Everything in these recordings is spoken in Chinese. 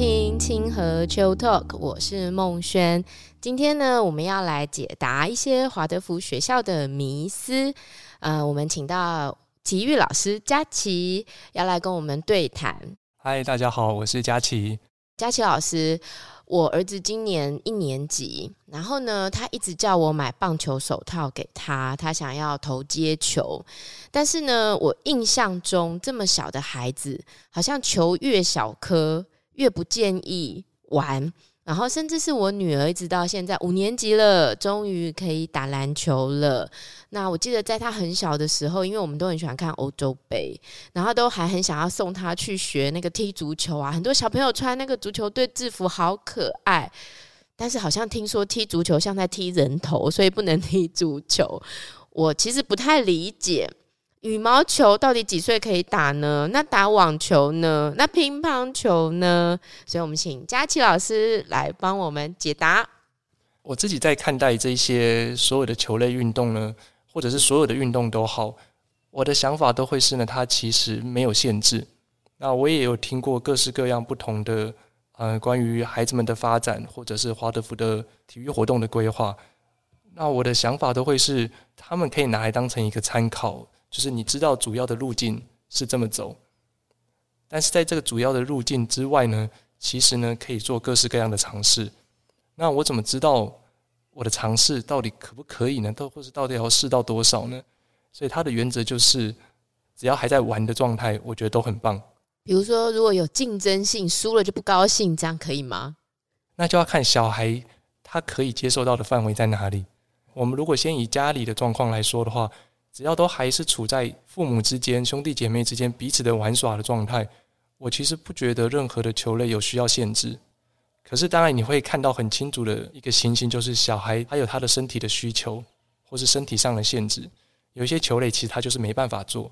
听清河 Chill Talk，我是孟轩。今天呢，我们要来解答一些华德福学校的迷思。呃，我们请到体育老师佳琪要来跟我们对谈。嗨，大家好，我是佳琪。佳琪老师。我儿子今年一年级，然后呢，他一直叫我买棒球手套给他，他想要投接球。但是呢，我印象中这么小的孩子，好像球越小颗越不建议玩。然后，甚至是我女儿，一直到现在五年级了，终于可以打篮球了。那我记得在她很小的时候，因为我们都很喜欢看欧洲杯，然后都还很想要送她去学那个踢足球啊。很多小朋友穿那个足球队制服，好可爱。但是好像听说踢足球像在踢人头，所以不能踢足球。我其实不太理解。羽毛球到底几岁可以打呢？那打网球呢？那乒乓球呢？所以，我们请佳琪老师来帮我们解答。我自己在看待这些所有的球类运动呢，或者是所有的运动都好，我的想法都会是呢，它其实没有限制。那我也有听过各式各样不同的呃，关于孩子们的发展，或者是华德福的体育活动的规划。那我的想法都会是，他们可以拿来当成一个参考。就是你知道主要的路径是这么走，但是在这个主要的路径之外呢，其实呢可以做各式各样的尝试。那我怎么知道我的尝试到底可不可以呢？都或是到底要试到多少呢？所以它的原则就是，只要还在玩的状态，我觉得都很棒。比如说，如果有竞争性，输了就不高兴，这样可以吗？那就要看小孩他可以接受到的范围在哪里。我们如果先以家里的状况来说的话。只要都还是处在父母之间、兄弟姐妹之间彼此的玩耍的状态，我其实不觉得任何的球类有需要限制。可是当然你会看到很清楚的一个情形，就是小孩他有他的身体的需求，或是身体上的限制。有一些球类其实他就是没办法做，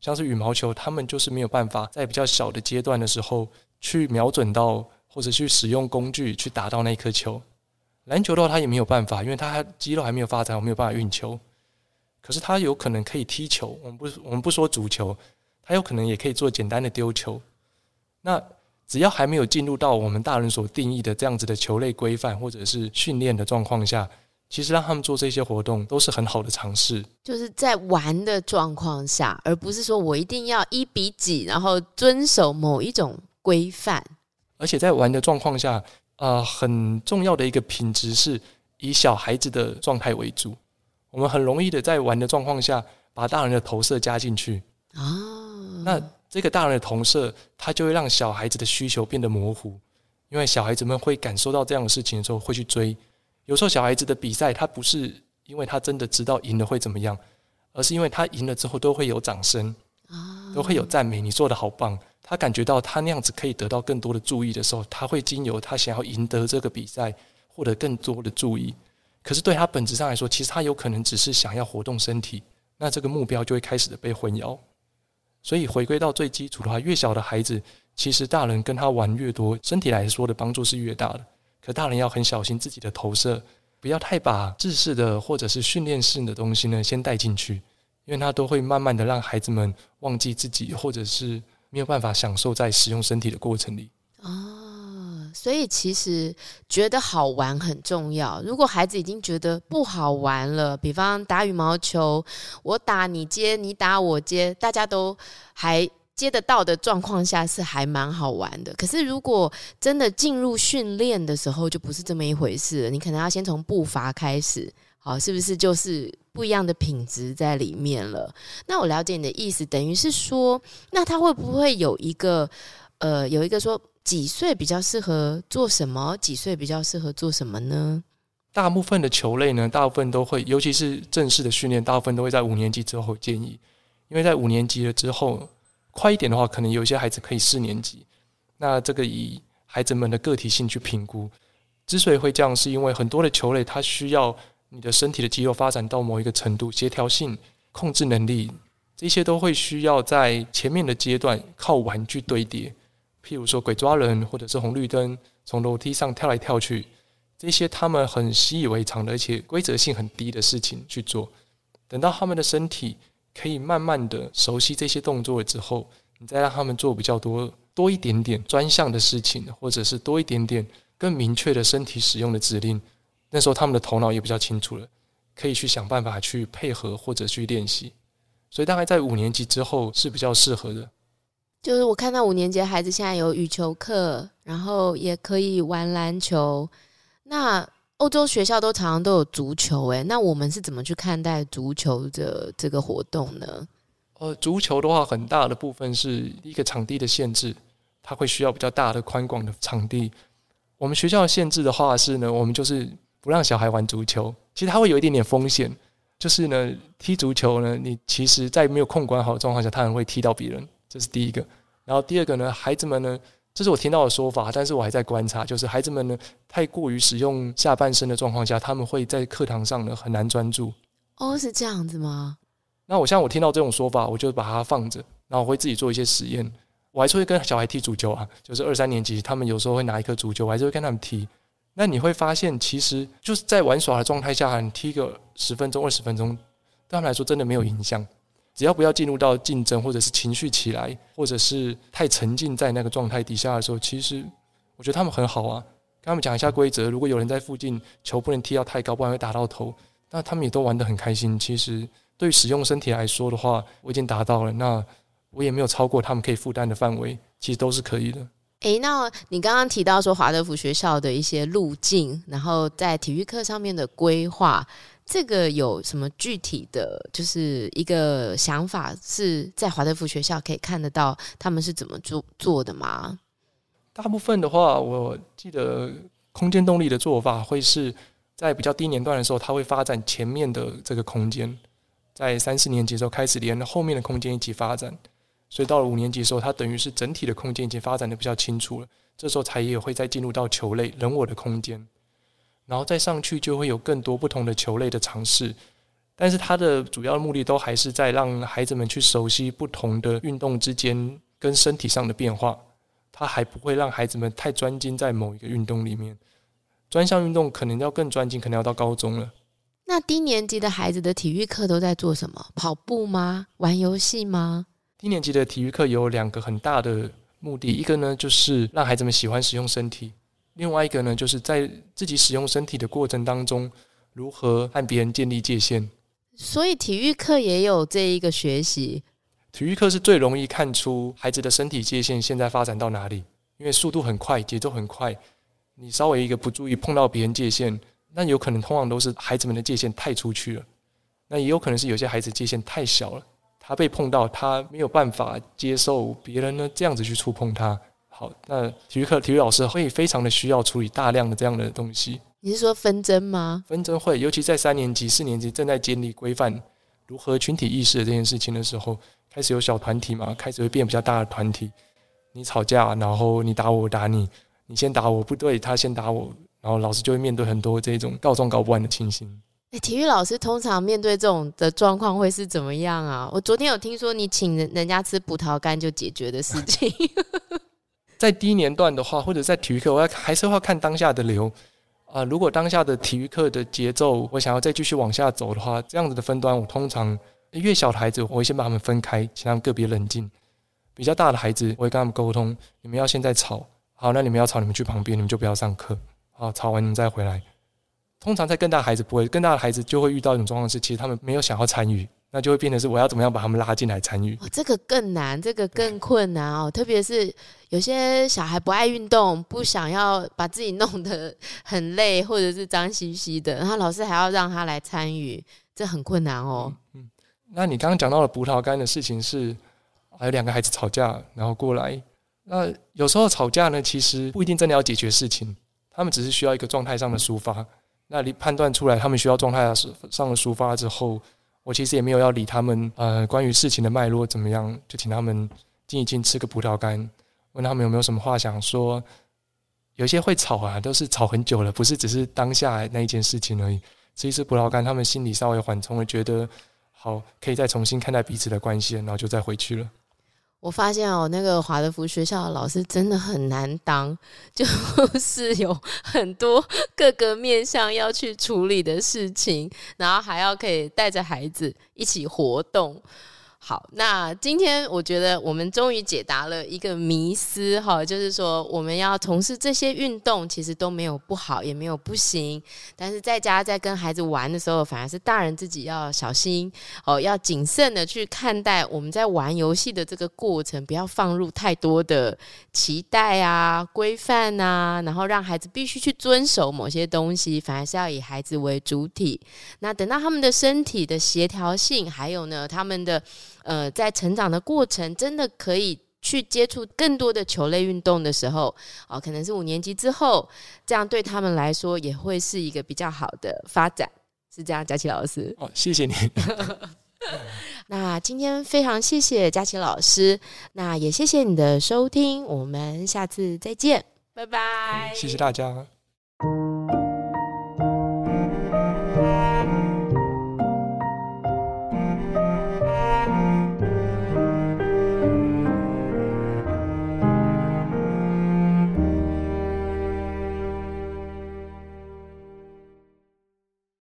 像是羽毛球，他们就是没有办法在比较小的阶段的时候去瞄准到，或者去使用工具去打到那颗球。篮球的话，他也没有办法，因为他肌肉还没有发展，我没有办法运球。可是他有可能可以踢球，我们不我们不说足球，他有可能也可以做简单的丢球。那只要还没有进入到我们大人所定义的这样子的球类规范或者是训练的状况下，其实让他们做这些活动都是很好的尝试。就是在玩的状况下，而不是说我一定要一比几，然后遵守某一种规范。而且在玩的状况下，啊、呃，很重要的一个品质是以小孩子的状态为主。我们很容易的在玩的状况下，把大人的投射加进去啊。那这个大人的投射，他就会让小孩子的需求变得模糊，因为小孩子们会感受到这样的事情的时候会去追。有时候小孩子的比赛，他不是因为他真的知道赢了会怎么样，而是因为他赢了之后都会有掌声啊，都会有赞美，你做的好棒。他感觉到他那样子可以得到更多的注意的时候，他会经由他想要赢得这个比赛，获得更多的注意。可是对他本质上来说，其实他有可能只是想要活动身体，那这个目标就会开始的被混淆。所以回归到最基础的话，越小的孩子，其实大人跟他玩越多，身体来说的帮助是越大的。可大人要很小心自己的投射，不要太把制式的或者是训练式的东西呢先带进去，因为他都会慢慢的让孩子们忘记自己，或者是没有办法享受在使用身体的过程里。所以其实觉得好玩很重要。如果孩子已经觉得不好玩了，比方打羽毛球，我打你接，你打我接，大家都还接得到的状况下，是还蛮好玩的。可是如果真的进入训练的时候，就不是这么一回事了。你可能要先从步伐开始，好，是不是就是不一样的品质在里面了？那我了解你的意思，等于是说，那他会不会有一个呃，有一个说？几岁比较适合做什么？几岁比较适合做什么呢？大部分的球类呢，大部分都会，尤其是正式的训练，大部分都会在五年级之后建议。因为在五年级了之后，快一点的话，可能有一些孩子可以四年级。那这个以孩子们的个体性去评估。之所以会这样，是因为很多的球类它需要你的身体的肌肉发展到某一个程度，协调性、控制能力，这些都会需要在前面的阶段靠玩具堆叠。譬如说鬼抓人，或者是红绿灯，从楼梯上跳来跳去，这些他们很习以为常的，而且规则性很低的事情去做。等到他们的身体可以慢慢的熟悉这些动作了之后，你再让他们做比较多多一点点专项的事情，或者是多一点点更明确的身体使用的指令，那时候他们的头脑也比较清楚了，可以去想办法去配合或者去练习。所以大概在五年级之后是比较适合的。就是我看到五年级孩子现在有羽球课，然后也可以玩篮球。那欧洲学校都常常都有足球，诶，那我们是怎么去看待足球的这个活动呢？呃，足球的话，很大的部分是一个场地的限制，它会需要比较大的宽广的场地。我们学校的限制的话是呢，我们就是不让小孩玩足球。其实它会有一点点风险，就是呢，踢足球呢，你其实在没有控管好的状况下，他很会踢到别人。这是第一个，然后第二个呢，孩子们呢，这是我听到的说法，但是我还在观察，就是孩子们呢，太过于使用下半身的状况下，他们会在课堂上呢很难专注。哦，是这样子吗？那我像我听到这种说法，我就把它放着，然后我会自己做一些实验，我还是会跟小孩踢足球啊，就是二三年级，他们有时候会拿一颗足球，我还是会跟他们踢。那你会发现，其实就是在玩耍的状态下，你踢个十分钟、二十分钟，对他们来说真的没有影响。只要不要进入到竞争，或者是情绪起来，或者是太沉浸在那个状态底下的时候，其实我觉得他们很好啊。跟他们讲一下规则，如果有人在附近，球不能踢到太高，不然会打到头。那他们也都玩得很开心。其实对使用身体来说的话，我已经达到了。那我也没有超过他们可以负担的范围，其实都是可以的。诶，那你刚刚提到说华德福学校的一些路径，然后在体育课上面的规划。这个有什么具体的就是一个想法，是在华德福学校可以看得到他们是怎么做做的吗？大部分的话，我记得空间动力的做法会是在比较低年段的时候，它会发展前面的这个空间，在三四年级的时候开始连后面的空间一起发展，所以到了五年级的时候，它等于是整体的空间已经发展的比较清楚了，这时候才也会再进入到球类人我的空间。然后再上去就会有更多不同的球类的尝试，但是它的主要目的都还是在让孩子们去熟悉不同的运动之间跟身体上的变化，它还不会让孩子们太专精在某一个运动里面。专项运动可能要更专精，可能要到高中了。那低年级的孩子的体育课都在做什么？跑步吗？玩游戏吗？低年级的体育课有两个很大的目的，一个呢就是让孩子们喜欢使用身体。另外一个呢，就是在自己使用身体的过程当中，如何和别人建立界限。所以体育课也有这一个学习。体育课是最容易看出孩子的身体界限现在发展到哪里，因为速度很快，节奏很快。你稍微一个不注意碰到别人界限，那有可能通常都是孩子们的界限太出去了。那也有可能是有些孩子界限太小了，他被碰到，他没有办法接受别人呢这样子去触碰他。好，那体育课体育老师会非常的需要处理大量的这样的东西。你是说纷争吗？纷争会，尤其在三年级、四年级正在建立规范如何群体意识的这件事情的时候，开始有小团体嘛，开始会变比较大的团体。你吵架，然后你打我，我打你，你先打我不对，他先打我，然后老师就会面对很多这种告状告不完的情形。欸，体育老师通常面对这种的状况会是怎么样啊？我昨天有听说你请人人家吃葡萄干就解决的事情。在低年段的话，或者在体育课，我要还是要看当下的流啊。如果当下的体育课的节奏，我想要再继续往下走的话，这样子的分段，我通常越小的孩子，我会先把他们分开，请他们个别冷静。比较大的孩子，我会跟他们沟通：你们要现在吵，好，那你们要吵，你们去旁边，你们就不要上课。好，吵完你们再回来。通常在更大的孩子不会，更大的孩子就会遇到一种状况是，其实他们没有想要参与。那就会变成是我要怎么样把他们拉进来参与？哦，这个更难，这个更困难哦。特别是有些小孩不爱运动，不想要把自己弄得很累，或者是脏兮兮的，然后老师还要让他来参与，这很困难哦。嗯，嗯，那你刚刚讲到了葡萄干的事情是，还有两个孩子吵架，然后过来。那有时候吵架呢，其实不一定真的要解决事情，他们只是需要一个状态上的抒发。那你判断出来他们需要状态上的抒发之后。我其实也没有要理他们，呃，关于事情的脉络怎么样，就请他们静一静，吃个葡萄干，问他们有没有什么话想说。有些会吵啊，都是吵很久了，不是只是当下那一件事情而已。吃一吃葡萄干，他们心里稍微缓冲了，觉得好，可以再重新看待彼此的关系，然后就再回去了。我发现哦，那个华德福学校的老师真的很难当，就 是有很多各个面向要去处理的事情，然后还要可以带着孩子一起活动。好，那今天我觉得我们终于解答了一个迷思哈，就是说我们要从事这些运动，其实都没有不好，也没有不行。但是在家在跟孩子玩的时候，反而是大人自己要小心哦，要谨慎的去看待我们在玩游戏的这个过程，不要放入太多的期待啊、规范啊，然后让孩子必须去遵守某些东西，反而是要以孩子为主体。那等到他们的身体的协调性，还有呢，他们的。呃，在成长的过程，真的可以去接触更多的球类运动的时候，哦、呃，可能是五年级之后，这样对他们来说也会是一个比较好的发展，是这样，佳琪老师。哦，谢谢你。那今天非常谢谢佳琪老师，那也谢谢你的收听，我们下次再见，拜拜。谢谢大家。